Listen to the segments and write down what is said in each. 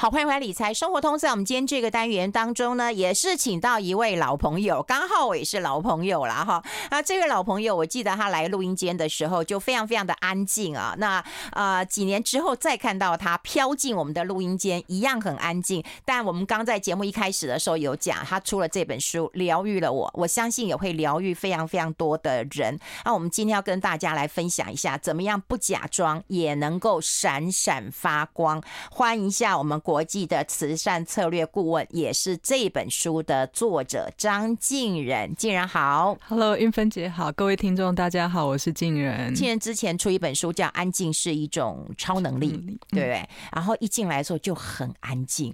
好，欢迎回来理财生活通。在我们今天这个单元当中呢，也是请到一位老朋友，刚好我也是老朋友了哈。啊，这位老朋友，我记得他来录音间的时候就非常非常的安静啊。那啊、呃，几年之后再看到他飘进我们的录音间，一样很安静。但我们刚在节目一开始的时候有讲，他出了这本书，疗愈了我，我相信也会疗愈非常非常多的人。那我们今天要跟大家来分享一下，怎么样不假装也能够闪闪发光。欢迎一下我们。国际的慈善策略顾问，也是这本书的作者张静仁。静仁好，Hello，英芬姐好，各位听众大家好，我是静仁。静仁之前出一本书叫《安静是一种超能力》，对不对？然后一进来的时候就很安静。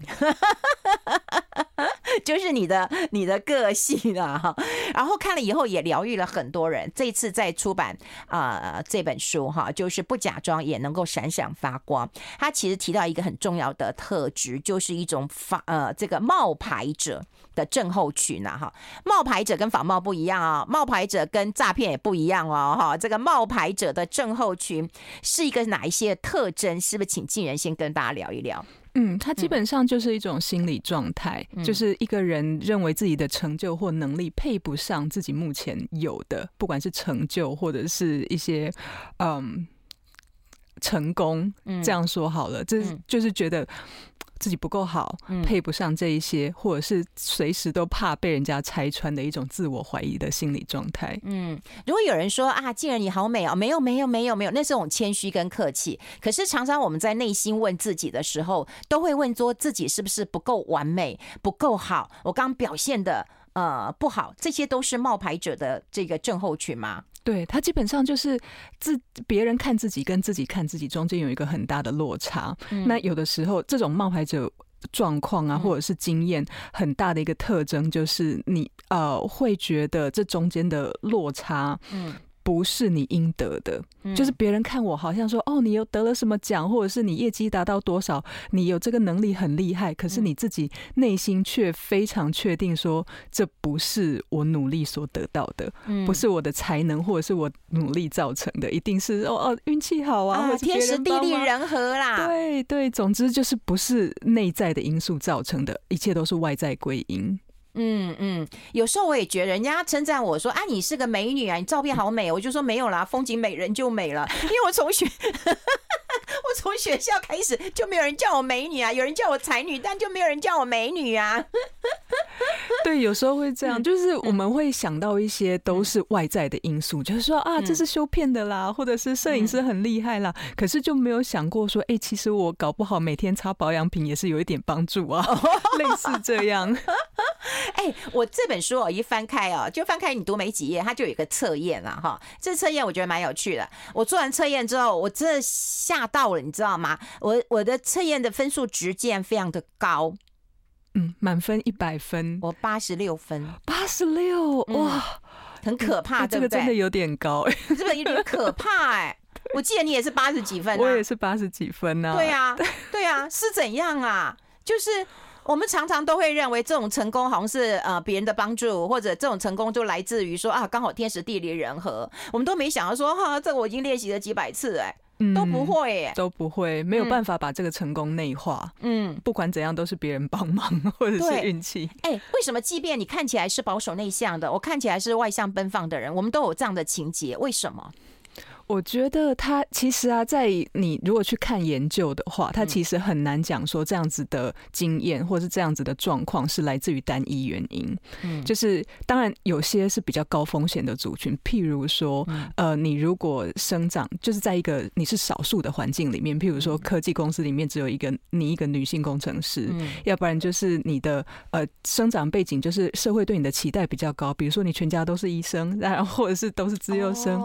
就是你的你的个性啊，哈，然后看了以后也疗愈了很多人。这次在出版啊、这本书哈，就是不假装也能够闪闪发光。他其实提到一个很重要的特质，就是一种发呃这个冒牌者的症候群呐哈。冒牌者跟仿冒不一样啊，冒牌者跟诈骗也不一样哦哈。这个冒牌者的症候群是一个哪一些特征？是不是请瀞仁先跟大家聊一聊？嗯，它基本上就是一种心理状态，嗯，就是一个人认为自己的成就或能力配不上自己目前有的，不管是成就或者是一些嗯成功，这样说好了，这就是觉得。自己不够好，配不上这一些，或者是随时都怕被人家拆穿的一种自我怀疑的心理状态。嗯，如果有人说啊，静儿你好美哦，没有没有没有没有，那是种谦虚跟客气。可是常常我们在内心问自己的时候，都会问说自己是不是不够完美，不够好？我刚表现的呃不好，这些都是冒牌者的这个症候群吗？对，他基本上就是自别人看自己跟自己看自己中间有一个很大的落差。嗯、那有的时候这种冒牌者状况啊，或者是经验很大的一个特征，就是你呃会觉得这中间的落差，嗯。不是你应得的，就是别人看我好像说，哦，你又得了什么奖，或者是你业绩达到多少，你有这个能力很厉害，可是你自己内心却非常确定说，这不是我努力所得到的，不是我的才能或者是我努力造成的，一定是哦哦运气好啊，或天时地利人和啦，对对，总之就是不是内在的因素造成的，一切都是外在归因。嗯嗯，有时候我也觉得人家称赞我说啊，你是个美女啊，你照片好美，我就说没有啦，风景美人就美了，因为我从学。我从学校开始就没有人叫我美女啊，有人叫我才女，但就没有人叫我美女啊。对，有时候会这样，就是我们会想到一些都是外在的因素，就是说啊，这是修片的啦，或者是摄影师很厉害啦，可是就没有想过说，哎，其实我搞不好每天擦保养品也是有一点帮助啊，类似这样。哎，我这本书哦，一翻开哦，就翻开你读没几页，它就有一个测验了哈。这测验我觉得蛮有趣的。我做完测验之后，我真的吓到了，你知道吗？我我的测验的分数直接非常的高，嗯，满分一百分，我八十六分，八十六，哇，很可怕，对不对？这个真的有点高，哎，这个有点可怕，哎。我记得你也是八十几分，我也是八十几分呢。对呀，对呀，是怎样啊？就是。我们常常都会认为这种成功好像是呃别人的帮助，或者这种成功就来自于说啊刚好天时地利人和。我们都没想到说哈，这个我已经练习了几百次哎，都不会耶，都不会，没有办法把这个成功内化。嗯，不管怎样都是别人帮忙或者是运气。哎，为什么即便你看起来是保守内向的，我看起来是外向奔放的人，我们都有这样的情节？为什么？我觉得他其实啊，在你如果去看研究的话，他其实很难讲说这样子的经验或是这样子的状况是来自于单一原因。嗯，就是当然有些是比较高风险的族群，譬如说，呃，你如果生长就是在一个你是少数的环境里面，譬如说科技公司里面只有一个你一个女性工程师，要不然就是你的呃生长背景就是社会对你的期待比较高，比如说你全家都是医生，然后或者是都是资优生，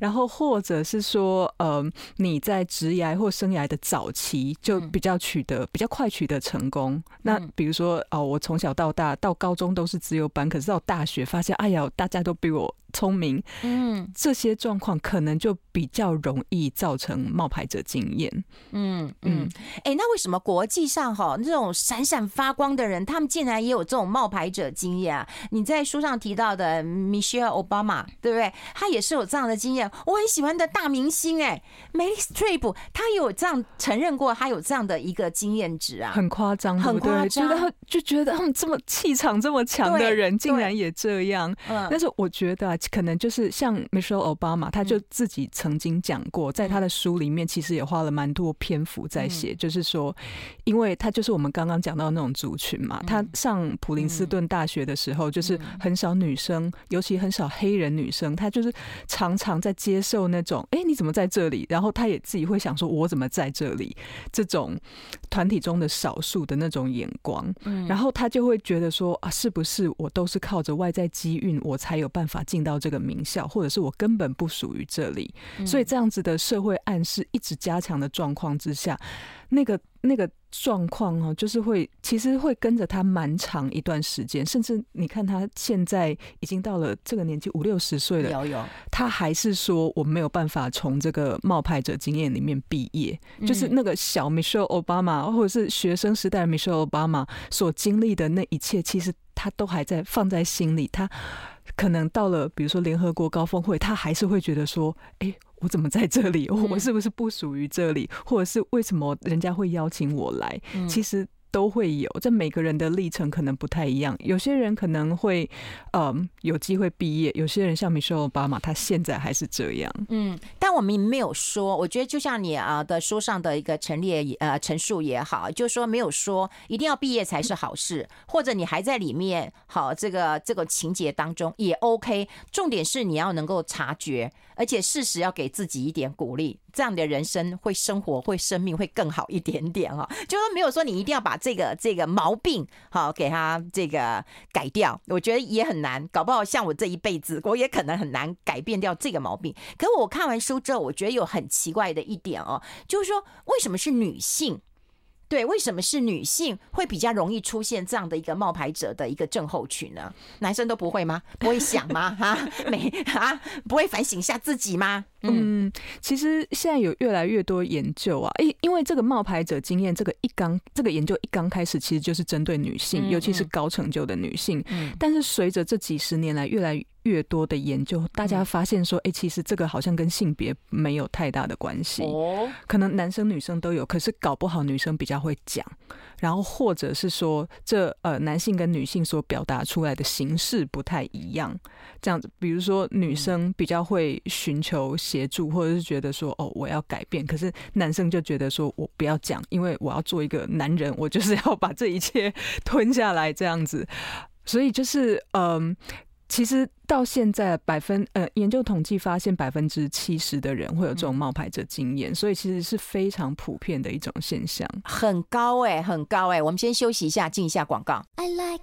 然后或或者是说，呃，你在职涯或生涯的早期就比较取得比较快取得成功。那比如说，哦，我从小到大到高中都是自由班，可是到大学发现，哎呀，大家都比我。聪明，嗯，这些状况可能就比较容易造成冒牌者经验，嗯嗯，哎、欸，那为什么国际上哈这种闪闪发光的人，他们竟然也有这种冒牌者经验啊？你在书上提到的 Michelle Obama，对不对？他也是有这样的经验。我很喜欢的大明星，哎，Meryl Streep，他有这样承认过，他有这样的一个经验值啊，很夸张，很夸张，觉得就觉得他们这么气场这么强的人，竟然也这样。嗯，但是我觉得。啊可能就是像 Michelle Obama，他就自己曾经讲过，在他的书里面，其实也花了蛮多篇幅在写，就是说，因为他就是我们刚刚讲到那种族群嘛，他上普林斯顿大学的时候，就是很少女生，尤其很少黑人女生，他就是常常在接受那种，哎，你怎么在这里？然后他也自己会想说，我怎么在这里？这种团体中的少数的那种眼光，然后他就会觉得说，啊，是不是我都是靠着外在机运，我才有办法进到。到这个名校，或者是我根本不属于这里，所以这样子的社会暗示一直加强的状况之下，那个那个状况哦，就是会其实会跟着他蛮长一段时间，甚至你看他现在已经到了这个年纪五六十岁了，有有。他还是说我没有办法从这个冒牌者经验里面毕业，就是那个小 Michelle Obama 或者是学生时代的 Michelle Obama 所经历的那一切，其实他都还在放在心里，他。可能到了，比如说联合国高峰会，他还是会觉得说：“哎，我怎么在这里？我是不是不属于这里？或者是为什么人家会邀请我来？”其实。都会有，这每个人的历程可能不太一样。有些人可能会，嗯，有机会毕业；有些人像米歇尔·奥巴马，他现在还是这样。嗯，我们没有说，我觉得就像你啊的书上的一个陈列呃陈述也好，就是说没有说一定要毕业才是好事，或者你还在里面，好这个这个情节当中也 OK。重点是你要能够察觉，而且适时要给自己一点鼓励。这样的人生会生活会生命会更好一点点哈，就说没有说你一定要把这个这个毛病好给他这个改掉，我觉得也很难，搞不好像我这一辈子我也可能很难改变掉这个毛病。可我看完书之后，我觉得有很奇怪的一点哦，就是说为什么是女性？对，为什么是女性会比较容易出现这样的一个冒牌者的一个症候群呢？男生都不会吗？不会想吗？哈，没啊，不会反省一下自己吗？嗯，其实现在有越来越多研究啊，因因为这个冒牌者经验，这个一刚这个研究一刚开始，其实就是针对女性，尤其是高成就的女性。嗯，但是随着这几十年来越来越越多的研究，大家发现说，哎，其实这个好像跟性别没有太大的关系。哦，可能男生女生都有，可是搞不好女生比较会讲，然后或者是说，这呃男性跟女性所表达出来的形式不太一样。这样子，比如说女生比较会寻求协助，或者是觉得说，哦，我要改变，可是男生就觉得说我不要讲，因为我要做一个男人，我就是要把这一切吞下来，这样子。所以就是，嗯。其实到现在，百分呃研究统计发现，百分之七十的人会有这种冒牌者经验，所以其实是非常普遍的一种现象，很高哎、欸，很高哎、欸。我们先休息一下，进一下广告。I like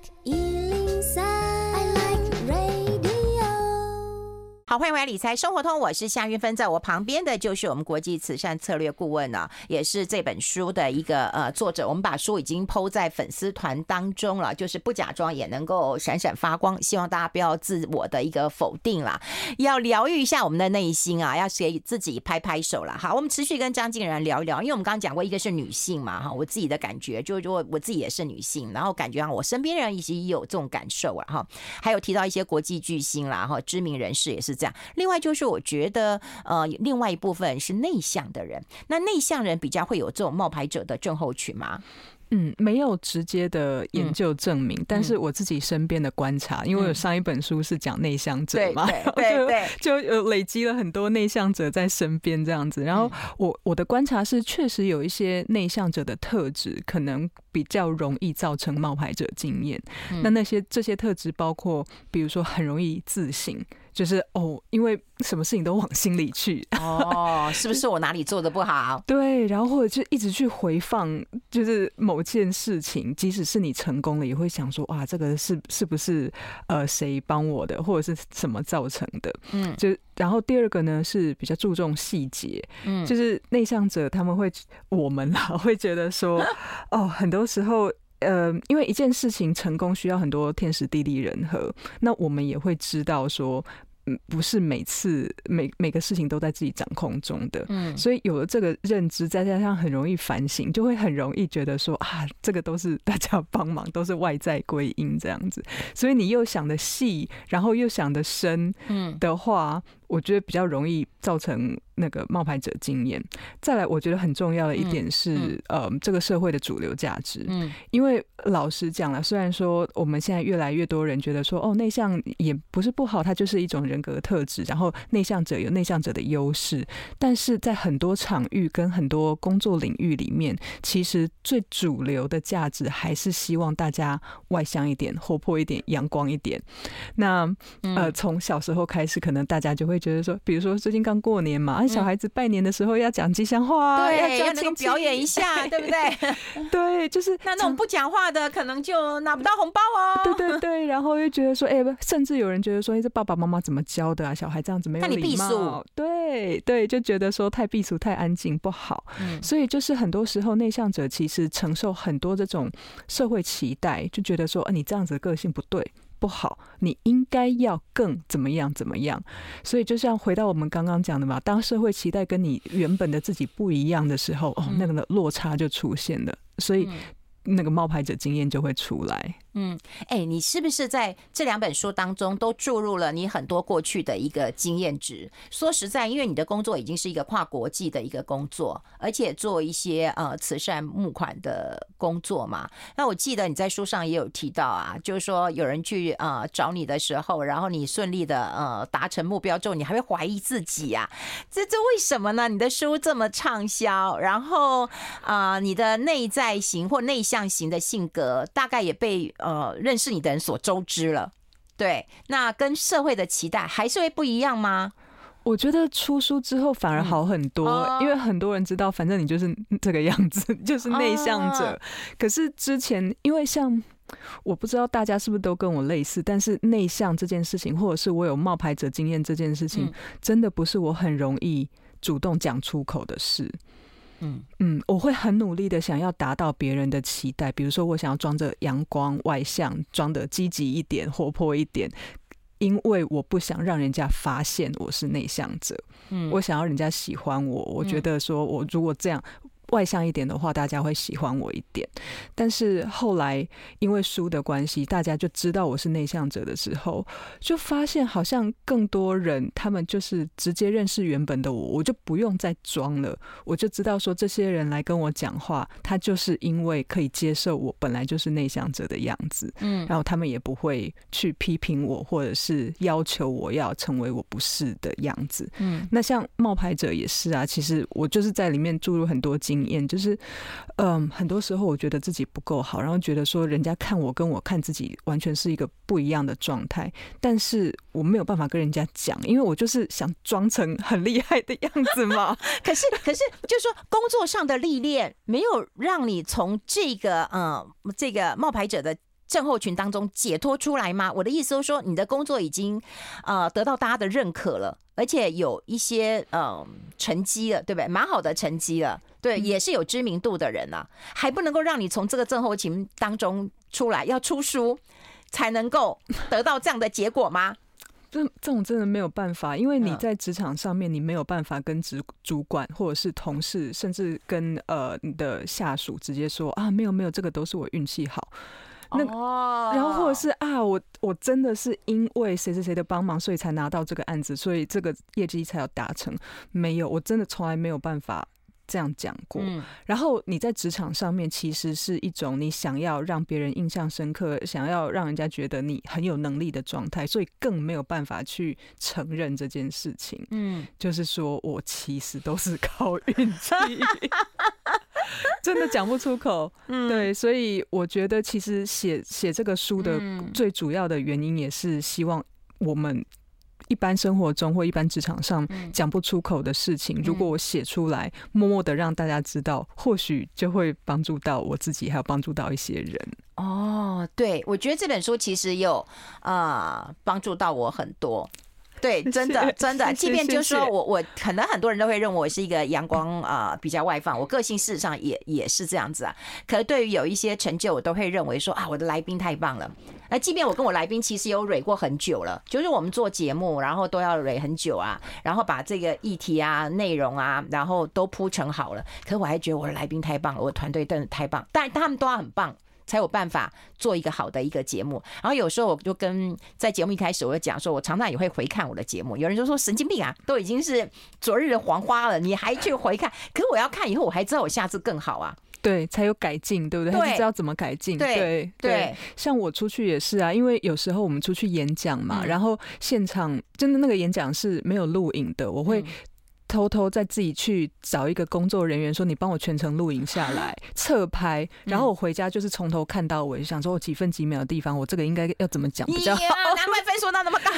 好，欢迎回来理财生活通，我是夏云芬，在我旁边的就是我们国际慈善策略顾问呢、啊，也是这本书的一个呃作者。我们把书已经 PO 在粉丝团当中了，就是不假装也能够闪闪发光。希望大家不要自我的一个否定啦，要疗愈一下我们的内心啊，要给自己拍拍手了。好，我们持续跟张静然聊一聊，因为我们刚刚讲过，一个是女性嘛，哈，我自己的感觉就是我我自己也是女性，然后感觉啊我身边人一直也有这种感受啊，哈，还有提到一些国际巨星啦，哈，知名人士也是。这样，另外就是我觉得，呃，另外一部分是内向的人，那内向人比较会有这种冒牌者的症候群吗？嗯，没有直接的研究证明，嗯、但是我自己身边的观察，嗯、因为我有上一本书是讲内向者嘛，对对对，就就累积了很多内向者在身边这样子。然后我我的观察是，确实有一些内向者的特质，可能比较容易造成冒牌者经验。嗯、那那些这些特质包括，比如说很容易自省。就是哦，因为什么事情都往心里去哦，是不是我哪里做的不好？对，然后或者就一直去回放，就是某件事情，即使是你成功了，也会想说哇，这个是是不是呃谁帮我的，或者是什么造成的？嗯，就然后第二个呢是比较注重细节，嗯，就是内向者他们会我们啦 会觉得说 哦，很多时候。呃，因为一件事情成功需要很多天时地利人和，那我们也会知道说，嗯，不是每次每每个事情都在自己掌控中的，嗯，所以有了这个认知，再加上很容易反省，就会很容易觉得说啊，这个都是大家帮忙，都是外在归因这样子，所以你又想的细，然后又想的深，嗯。的话，我觉得比较容易造成。那个冒牌者经验，再来，我觉得很重要的一点是，呃，这个社会的主流价值。嗯，因为老实讲了，虽然说我们现在越来越多人觉得说，哦，内向也不是不好，它就是一种人格特质，然后内向者有内向者的优势，但是在很多场域跟很多工作领域里面，其实最主流的价值还是希望大家外向一点、活泼一点、阳光一点。那呃，从小时候开始，可能大家就会觉得说，比如说最近刚过年嘛。小孩子拜年的时候要讲吉祥话，对，要能够表演一下，对不对？对，就是那那种不讲话的，可能就拿不到红包哦。对对对，然后又觉得说，哎，甚至有人觉得说，哎，这爸爸妈妈怎么教的啊？小孩这样子没有礼貌。对对，就觉得说太避俗、太安静不好。嗯，所以就是很多时候内向者其实承受很多这种社会期待，就觉得说，啊，你这样子的个性不对。不好，你应该要更怎么样怎么样？所以就像回到我们刚刚讲的嘛，当社会期待跟你原本的自己不一样的时候，哦，那个的落差就出现了，所以那个冒牌者经验就会出来。嗯，哎、你是不是在这两本书当中都注入了你很多过去的一个经验值？说实在，因为你的工作已经是一个跨国际的一个工作，而且做一些呃慈善募款的工作嘛。那我记得你在书上也有提到啊，就是说有人去呃找你的时候，然后你顺利的呃达成目标之后，你还会怀疑自己啊？这这为什么呢？你的书这么畅销，然后啊、你的内在型或内向型的性格大概也被。认识你的人所周知了，对，那跟社会的期待还是会不一样吗？我觉得出书之后反而好很多，嗯哦、因为很多人知道，反正你就是这个样子，就是内向者。哦、可是之前，因为像我不知道大家是不是都跟我类似，但是内向这件事情，或者是我有冒牌者经验这件事情，嗯、真的不是我很容易主动讲出口的事。嗯嗯，我会很努力的想要达到别人的期待，比如说我想要装着阳光、外向，装的积极一点、活泼一点，因为我不想让人家发现我是内向者。嗯，我想要人家喜欢我，我觉得说我如果这样。外向一点的话，大家会喜欢我一点。但是后来因为书的关系，大家就知道我是内向者的时候，就发现好像更多人他们就是直接认识原本的我，我就不用再装了。我就知道说，这些人来跟我讲话，他就是因为可以接受我本来就是内向者的样子。嗯，然后他们也不会去批评我，或者是要求我要成为我不是的样子。嗯，那像冒牌者也是啊，其实我就是在里面注入很多经。经验就是，嗯，很多时候我觉得自己不够好，然后觉得说人家看我跟我看自己完全是一个不一样的状态，但是我没有办法跟人家讲，因为我就是想装成很厉害的样子嘛。可是，可是，就是说工作上的历练没有让你从这个，嗯，这个冒牌者的。症候群当中解脱出来吗？我的意思就是说，你的工作已经呃得到大家的认可了，而且有一些嗯、呃、成绩了，对不对？蛮好的成绩了，对，也是有知名度的人啊，还不能够让你从这个症候群当中出来，要出书才能够 得到这样的结果吗？这这种真的没有办法，因为你在职场上面，你没有办法跟主主管或者是同事，甚至跟呃你的下属直接说啊，没有没有，这个都是我运气好。那然后或者是啊，我我真的是因为谁谁谁的帮忙，所以才拿到这个案子，所以这个业绩才要达成。没有，我真的从来没有办法这样讲过。然后你在职场上面，其实是一种你想要让别人印象深刻，想要让人家觉得你很有能力的状态，所以更没有办法去承认这件事情。嗯，就是说我其实都是靠运气。真的讲不出口，嗯，对，所以我觉得其实写写这个书的最主要的原因，也是希望我们一般生活中或一般职场上讲不出口的事情，如果我写出来，默默的让大家知道，或许就会帮助到我自己，还有帮助到一些人。哦，对，我觉得这本书其实有啊帮助到我很多。对，真的真的，即便就是说我我可能很多人都会认为我是一个阳光啊、呃、比较外放，我个性事实上也也是这样子啊。可是对于有一些成就，我都会认为说啊，我的来宾太棒了。那即便我跟我来宾其实有蕊过很久了，就是我们做节目，然后都要蕊很久啊，然后把这个议题啊、内容啊，然后都铺成好了。可是我还觉得我的来宾太棒了，我的团队真的太棒，但他们都要很棒。才有办法做一个好的一个节目。然后有时候我就跟在节目一开始我就讲说，我常常也会回看我的节目。有人就说神经病啊，都已经是昨日的黄花了，你还去回看？可是我要看以后，我还知道我下次更好啊。对，才有改进，对不对？对，还知道怎么改进。对对对，像我出去也是啊，因为有时候我们出去演讲嘛，然后现场真的那个演讲是没有录影的，我会。偷偷再自己去找一个工作人员，说你帮我全程录影下来，侧拍，然后我回家就是从头看到尾，想说我几分几秒的地方，我这个应该要怎么讲比较好？难怪分数那那么高，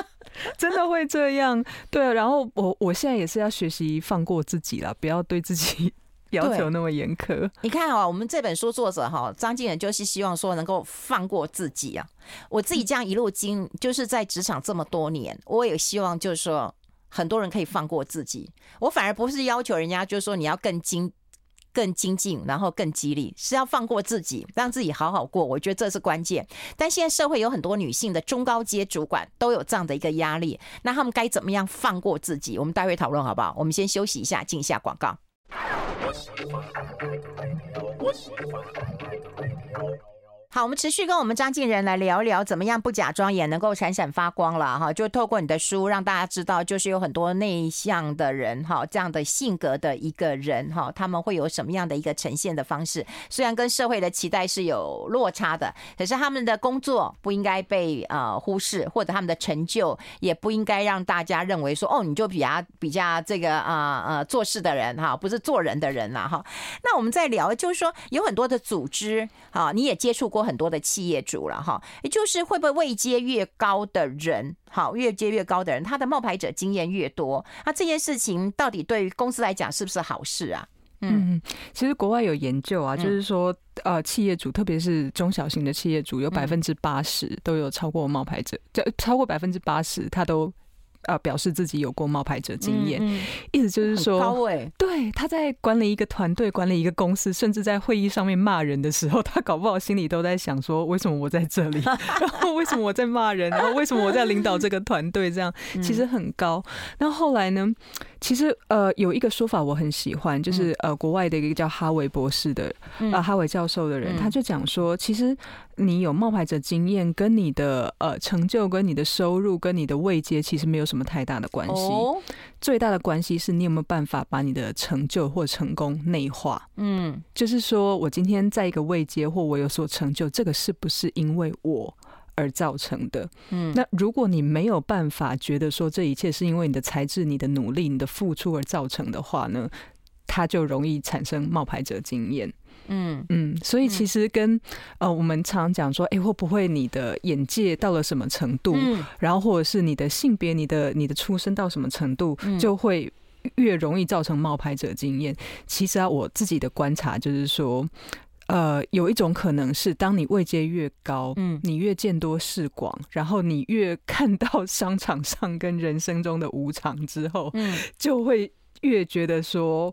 真的会这样？对啊，然后我我现在也是要学习放过自己了，不要对自己 要求那么严苛。你看啊，我们这本书作者哈张静仁就是希望说能够放过自己啊。我自己这样一路经，就是在职场这么多年，我也希望就是说。很多人可以放过自己，我反而不是要求人家，就是说你要更精、更精进，然后更激励，是要放过自己，让自己好好过。我觉得这是关键。但现在社会有很多女性的中高阶主管都有这样的一个压力，那他们该怎么样放过自己？我们待会讨论好不好？我们先休息一下，进一下广告。好，我们持续跟我们张瀞仁来聊聊，怎么样不假装也能够闪闪发光了哈。就透过你的书，让大家知道，就是有很多内向的人哈，这样的性格的一个人哈，他们会有什么样的一个呈现的方式？虽然跟社会的期待是有落差的，可是他们的工作不应该被呃忽视，或者他们的成就也不应该让大家认为说哦，你就比较比较这个啊呃，做事的人哈，不是做人的人了哈。那我们在聊，就是说有很多的组织啊，你也接触过。很多的企业主了哈，也就是会不会位阶越高的人，好，越阶越高的人，他的冒牌者经验越多，那这件事情到底对于公司来讲是不是好事啊？嗯，其实国外有研究啊，就是说呃，企业主特别是中小型的企业主，有百分之八十都有超过冒牌者，这超过百分之八十他都。呃，表示自己有过冒牌者经验，嗯嗯、意思就是说，高欸、对，他在管理一个团队、管理一个公司，甚至在会议上面骂人的时候，他搞不好心里都在想说：为什么我在这里？然后为什么我在骂人？然后为什么我在领导这个团队？这样 其实很高。那后来呢？其实呃，有一个说法我很喜欢，就是呃，国外的一个叫哈维博士的呃哈维教授的人，他就讲说，其实你有冒牌者经验，跟你的呃成就、跟你的收入、跟你的位阶，其实没有什么太大的关系。最大的关系是你有没有办法把你的成就或成功内化。嗯，就是说我今天在一个位阶或我有所成就，这个是不是因为我？而造成的，嗯，那如果你没有办法觉得说这一切是因为你的才智、你的努力、你的付出而造成的话呢，它就容易产生冒牌者经验，嗯嗯，所以其实跟呃我们常讲说，哎，会不会你的眼界到了什么程度，然后或者是你的性别、你的你的出身到什么程度，就会越容易造成冒牌者经验。其实啊，我自己的观察就是说。呃，有一种可能是，当你位阶越高，嗯，你越见多识广，然后你越看到 商场上跟人生中的无常之后，嗯，就会越觉得说，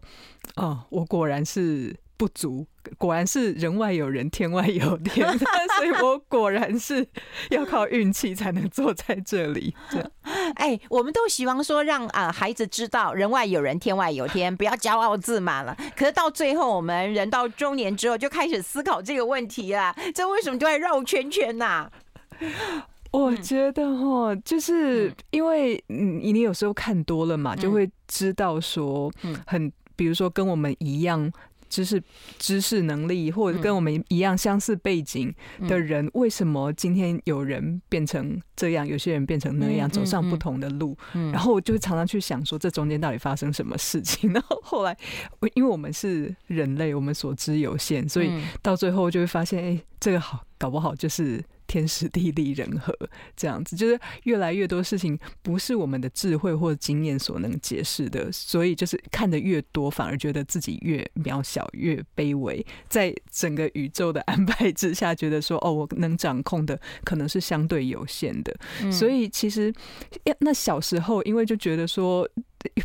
哦，我果然是。不足，果然是人外有人，天外有天，所以我果然是要靠运气才能坐在这里。这样，哎，我们都希望说让啊孩子知道人外有人，天外有天，不要骄傲自满了。可是到最后，我们人到中年之后，就开始思考这个问题啊，这为什么就会绕圈圈呐、啊？我觉得哈，就是因为你你有时候看多了嘛，就会知道说，很比如说跟我们一样。知识、知识能力，或者跟我们一样相似背景的人，为什么今天有人变成这样，有些人变成那样，走上不同的路？然后我就常常去想说，这中间到底发生什么事情？然后后来，因为我们是人类，我们所知有限，所以到最后就会发现，哎，这个好搞不好就是。天时地利人和这样子，就是越来越多事情不是我们的智慧或经验所能解释的，所以就是看得越多，反而觉得自己越渺小、越卑微，在整个宇宙的安排之下，觉得说哦，我能掌控的可能是相对有限的，嗯、所以其实那小时候因为就觉得说。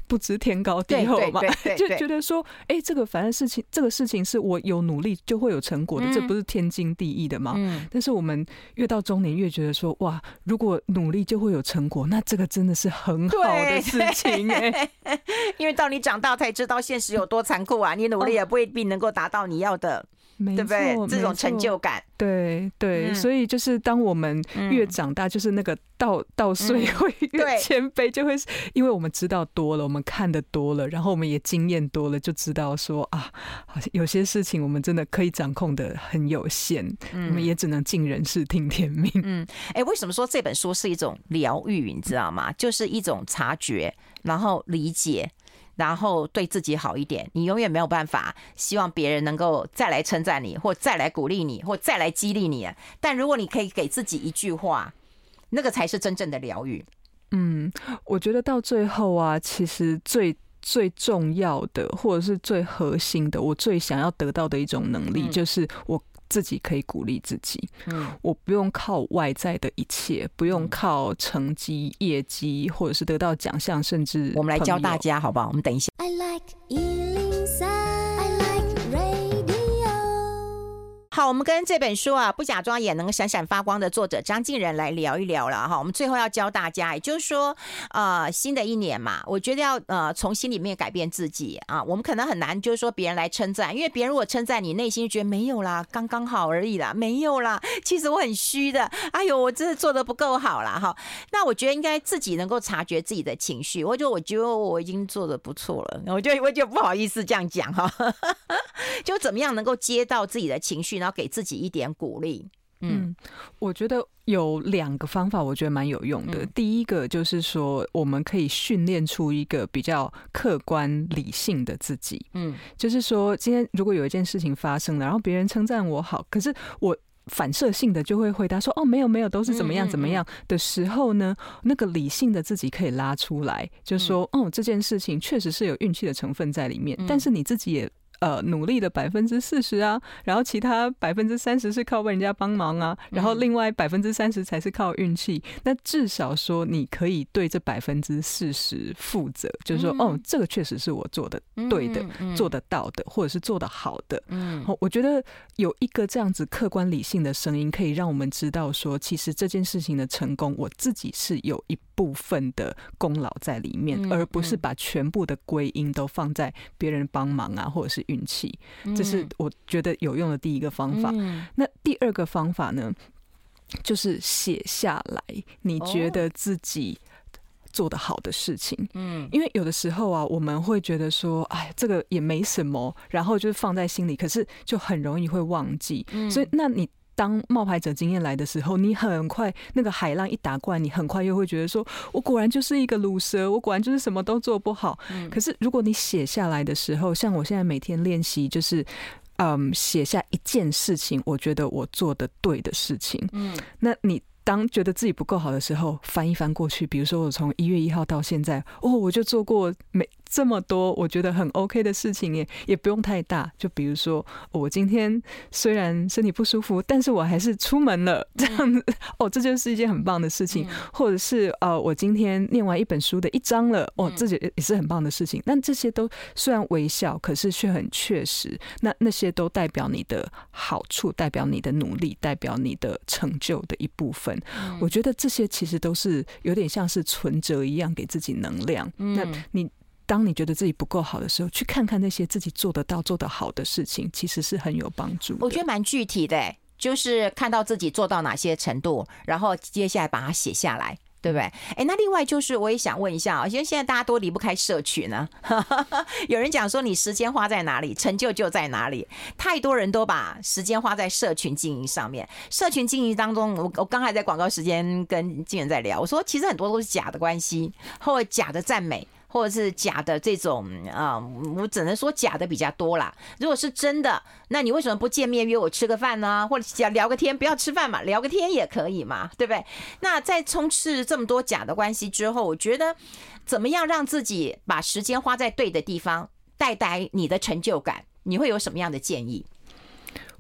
不知天高地厚嘛，就觉得说，哎、欸，这个反正事情，这个事情是我有努力就会有成果的，嗯、这不是天经地义的吗？嗯、但是我们越到中年越觉得说，哇，如果努力就会有成果，那这个真的是很好的事情哎。因为到你长大才知道现实有多残酷啊！你努力也不一定能够达到你要的。对不对？这种成就感，对对，所以就是当我们越长大，就是那个稻稻穗会越谦卑，就会因为我们知道多了，我们看得多了，然后我们也经验多了，就知道说啊，好像有些事情我们真的可以掌控的很有限，我们也只能尽人事听天命。嗯，哎，为什么说这本书是一种疗愈？你知道吗？就是一种察觉，然后理解。然后对自己好一点，你永远没有办法希望别人能够再来称赞你，或再来鼓励你，或再来激励你。但如果你可以给自己一句话，那个才是真正的疗愈。嗯，我觉得到最后啊，其实最最重要的，或者是最核心的，我最想要得到的一种能力，就是我。自己可以鼓励自己，嗯，我不用靠外在的一切，不用靠成绩、业绩，或者是得到奖项，甚至我们来教大家，好不好？我们等一下。好，我们跟这本书啊，不假装也能闪闪发光的作者张敬仁来聊一聊了哈。我们最后要教大家，也就是说，呃，新的一年嘛，我觉得要呃从心里面改变自己啊。我们可能很难，就是说别人来称赞，因为别人如果称赞你，内心觉得没有啦，刚刚好而已啦，没有啦。其实我很虚的，哎呦，我真的做的不够好啦。哈。那我觉得应该自己能够察觉自己的情绪。我觉得我觉得我已经做的不错了，我就我就不好意思这样讲哈。就怎么样能够接到自己的情绪呢？要给自己一点鼓励。嗯，我觉得有两个方法，我觉得蛮有用的。第一个就是说，我们可以训练出一个比较客观理性的自己。嗯，就是说，今天如果有一件事情发生了，然后别人称赞我好，可是我反射性的就会回答说：“哦，没有没有，都是怎么样怎么样。”的时候呢，那个理性的自己可以拉出来，就说：“哦，这件事情确实是有运气的成分在里面，但是你自己也。”呃，努力的百分之四十啊，然后其他百分之三十是靠被人家帮忙啊，然后另外百分之三十才是靠运气。嗯、那至少说你可以对这百分之四十负责，就是说，嗯、哦，这个确实是我做的对的，嗯、做得到的，或者是做得好的。嗯，我觉得有一个这样子客观理性的声音，可以让我们知道说，其实这件事情的成功，我自己是有一部分的功劳在里面，嗯、而不是把全部的归因都放在别人帮忙啊，或者是。运气，这是我觉得有用的第一个方法。嗯、那第二个方法呢，就是写下来你觉得自己做得好的事情。嗯，因为有的时候啊，我们会觉得说，哎，这个也没什么，然后就是放在心里，可是就很容易会忘记。嗯、所以，那你。当冒牌者经验来的时候，你很快那个海浪一打过来，你很快又会觉得说：“我果然就是一个卤蛇，我果然就是什么都做不好。”可是如果你写下来的时候，像我现在每天练习，就是嗯，写下一件事情，我觉得我做的对的事情。嗯，那你。当觉得自己不够好的时候，翻一翻过去，比如说我从一月一号到现在，哦，我就做过没这么多我觉得很 OK 的事情耶，也不用太大。就比如说，我今天虽然身体不舒服，但是我还是出门了，这样子，哦，这就是一件很棒的事情。或者是呃，我今天念完一本书的一章了，哦，这也也是很棒的事情。但这些都虽然微小，可是却很确实。那那些都代表你的好处，代表你的努力，代表你的成就的一部分。我觉得这些其实都是有点像是存折一样，给自己能量。那你当你觉得自己不够好的时候，去看看那些自己做得到、做得好的事情，其实是很有帮助。我觉得蛮具体的，就是看到自己做到哪些程度，然后接下来把它写下来。对不对？哎，那另外就是，我也想问一下啊，因为现在大家都离不开社群呢。有人讲说，你时间花在哪里，成就就在哪里。太多人都把时间花在社群经营上面。社群经营当中，我我刚才在广告时间跟瀞仁在聊，我说其实很多都是假的关系，或者假的赞美。或者是假的这种啊、我只能说假的比较多啦。如果是真的，那你为什么不见面约我吃个饭呢？或者聊个天，不要吃饭嘛，聊个天也可以嘛，对不对？那在充斥这么多假的关系之后，我觉得怎么样让自己把时间花在对的地方，带带你的成就感？你会有什么样的建议？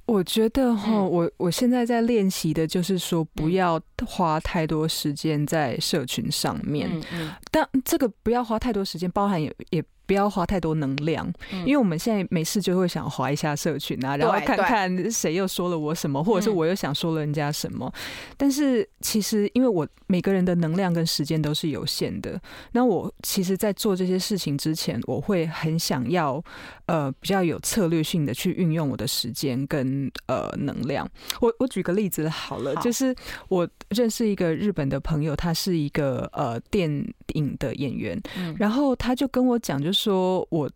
我觉得哈，我我现在在练习的就是说，不要花太多时间在社群上面。嗯嗯。但这个不要花太多时间，包含也也。不要花太多能量，因为我们现在没事就会想划一下社群啊，然后看看谁又说了我什么，或者是我又想说了人家什么。但是其实，因为我每个人的能量跟时间都是有限的，那我其实，在做这些事情之前，我会很想要呃比较有策略性的去运用我的时间跟呃能量。我我举个例子好了，就是我认识一个日本的朋友，他是一个呃电影的演员，然后他就跟我讲，就是。说我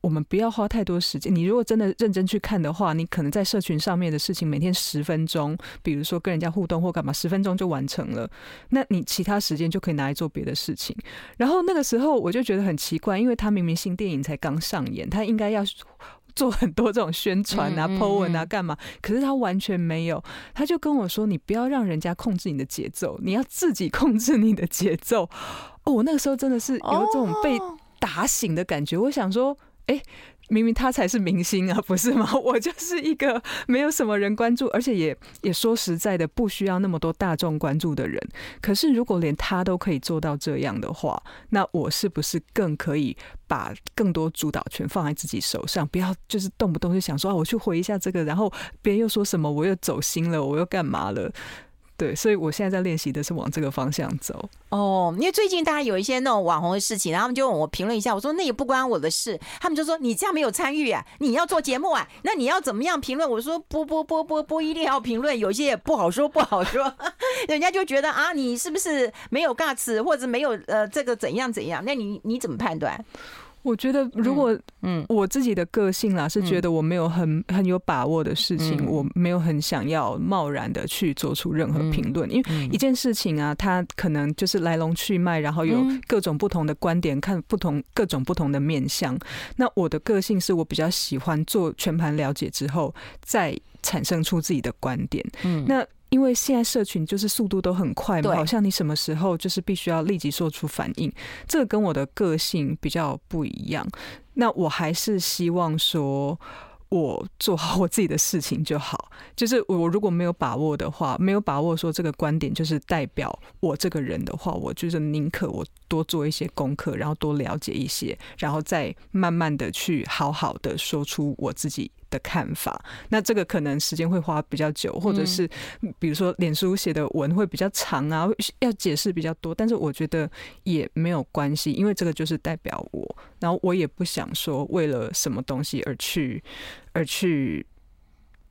我们不要花太多时间。你如果真的认真去看的话，你可能在社群上面的事情，每天十分钟，比如说跟人家互动或干嘛，十分钟就完成了。那你其他时间就可以拿来做别的事情。然后那个时候我就觉得很奇怪，因为他明明新电影才刚上演，他应该要做很多这种宣传啊、po 文啊干嘛，可是他完全没有。他就跟我说：“你不要让人家控制你的节奏，你要自己控制你的节奏。”哦，我那个时候真的是有这种被。打醒的感觉，我想说，哎、明明他才是明星啊，不是吗？我就是一个没有什么人关注，而且也也说实在的，不需要那么多大众关注的人。可是如果连他都可以做到这样的话，那我是不是更可以把更多主导权放在自己手上？不要就是动不动就想说啊，我去回一下这个，然后别人又说什么，我又走心了，我又干嘛了？对，所以我现在在练习的是往这个方向走。哦，因为最近大家有一些那种网红的事情，然后他们就问我评论一下，我说那也不关我的事。他们就说你这样没有参与啊，你要做节目啊，那你要怎么样评论？我说不不不不不一定要评论，有些也不好说不好说，人家就觉得啊，你是不是没有尬词或者没有呃这个怎样怎样？那你你怎么判断？我觉得，如果嗯，我自己的个性啦，是觉得我没有很很有把握的事情，我没有很想要贸然的去做出任何评论，因为一件事情啊，它可能就是来龙去脉，然后有各种不同的观点，看不同各种不同的面相。那我的个性是我比较喜欢做全盘了解之后，再产生出自己的观点。嗯，那。因为现在社群就是速度都很快嘛，好像你什么时候就是必须要立即做出反应，这个跟我的个性比较不一样。那我还是希望说，我做好我自己的事情就好。就是我如果没有把握的话，没有把握说这个观点就是代表我这个人的话，我就是宁可我多做一些功课，然后多了解一些，然后再慢慢的去好好的说出我自己的看法，那这个可能时间会花比较久，或者是比如说脸书写的文会比较长啊，要解释比较多，但是我觉得也没有关系，因为这个就是代表我，然后我也不想说为了什么东西而去而去。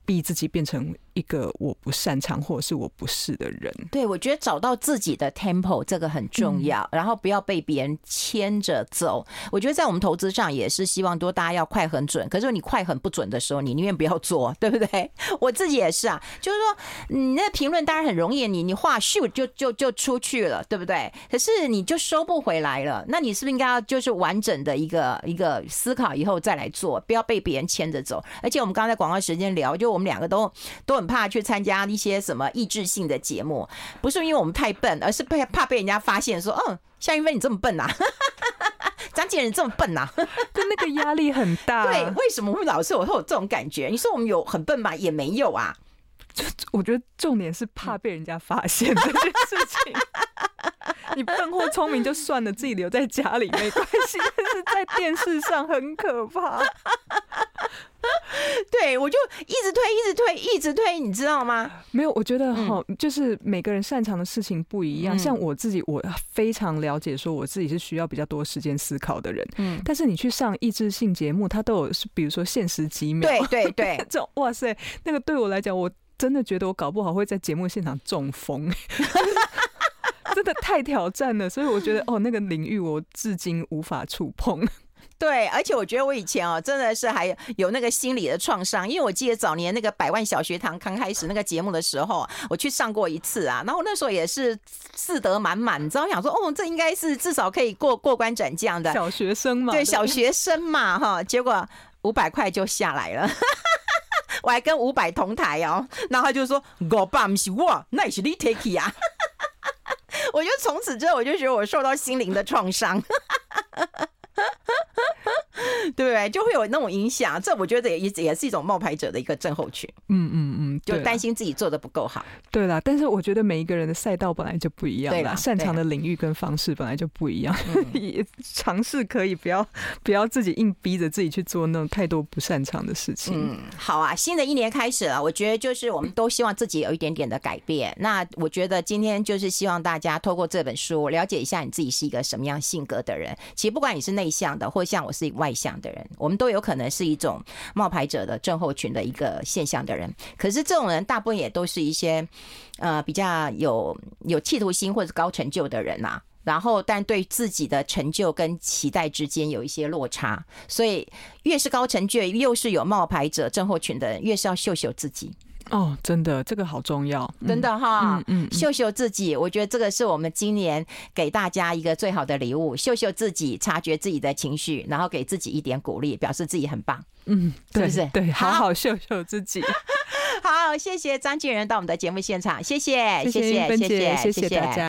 逼自己变成一个我不擅长或者是我不是的人。对，我觉得找到自己的 tempo 这个很重要，嗯、然后不要被别人牵着走。我觉得在我们投资上也是希望多大家要快很准。可是你快很不准的时候，你宁愿不要做，对不对？我自己也是啊，就是说你那评论当然很容易，你你话咻就就就出去了，对不对？可是你就收不回来了。那你是不是应该要就是完整的一个一个思考以后再来做，不要被别人牵着走？而且我们刚才广告时间聊就。我们两个都都很怕去参加一些什么益智性的节目，不是因为我们太笨，而是怕怕被人家发现说，嗯，夏云飞你这么笨呐、啊，张建仁这么笨呐、啊，就那个压力很大。对，为什么会老是我会有这种感觉？你说我们有很笨吗？也没有啊。就我觉得重点是怕被人家发现这件事情。你笨或聪明就算了，自己留在家里没关系，但是在电视上很可怕。对，我就一直推，一直推，一直推，你知道吗？没有，我觉得哈，就是每个人擅长的事情不一样。像我自己，我非常了解，说我自己是需要比较多时间思考的人。嗯，但是你去上益智性节目，它都有，比如说限时几秒。对对对，这种哇塞，那个对我来讲，我真的觉得我搞不好会在节目现场中风。真的太挑战了，所以我觉得 哦，那个领域我至今无法触碰。对，而且我觉得我以前哦，真的是还有那个心理的创伤，因为我记得早年那个百万小学堂刚开始那个节目的时候，我去上过一次啊，然后那时候也是志得满满，你知道，我想说哦，这应该是至少可以过过关斩将的小学生嘛，对，小学生嘛，哈，结果五百块就下来了。我还跟五百同台哦，然后他就说：“我爸不是我，那也是你 take 啊。” 我就从此之后，我就觉得我受到心灵的创伤。对 不对？就会有那种影响，这我觉得也也也是一种冒牌者的一个症候群。嗯嗯嗯，就担心自己做的不够好。对啦，但是我觉得每一个人的赛道本来就不一样，对啦，擅长的领域跟方式本来就不一样。也尝试可以不要不要自己硬逼着自己去做那种太多不擅长的事情。嗯，好啊，新的一年开始了，我觉得就是我们都希望自己有一点点的改变。那我觉得今天就是希望大家透过这本书了解一下你自己是一个什么样性格的人。其实不管你是内向的，或像我是一个外向的人，我们都有可能是一种冒牌者的症候群的一个现象的人，可是这种人大部分也都是一些呃比较有有企图心或者高成就的人呐、然后，但对自己的成就跟期待之间有一些落差，所以越是高成就又是有冒牌者症候群的人，越是要秀秀自己。哦，真的，这个好重要，真的哈，嗯，嗯，秀秀自己，我觉得这个是我们今年给大家一个最好的礼物，秀秀自己，察觉自己的情绪，然后给自己一点鼓励，表示自己很棒，嗯，是不是？对，好。好秀秀自己。好，谢谢张继仁到我们的节目现场，谢谢，谢谢，谢谢，谢谢。大家。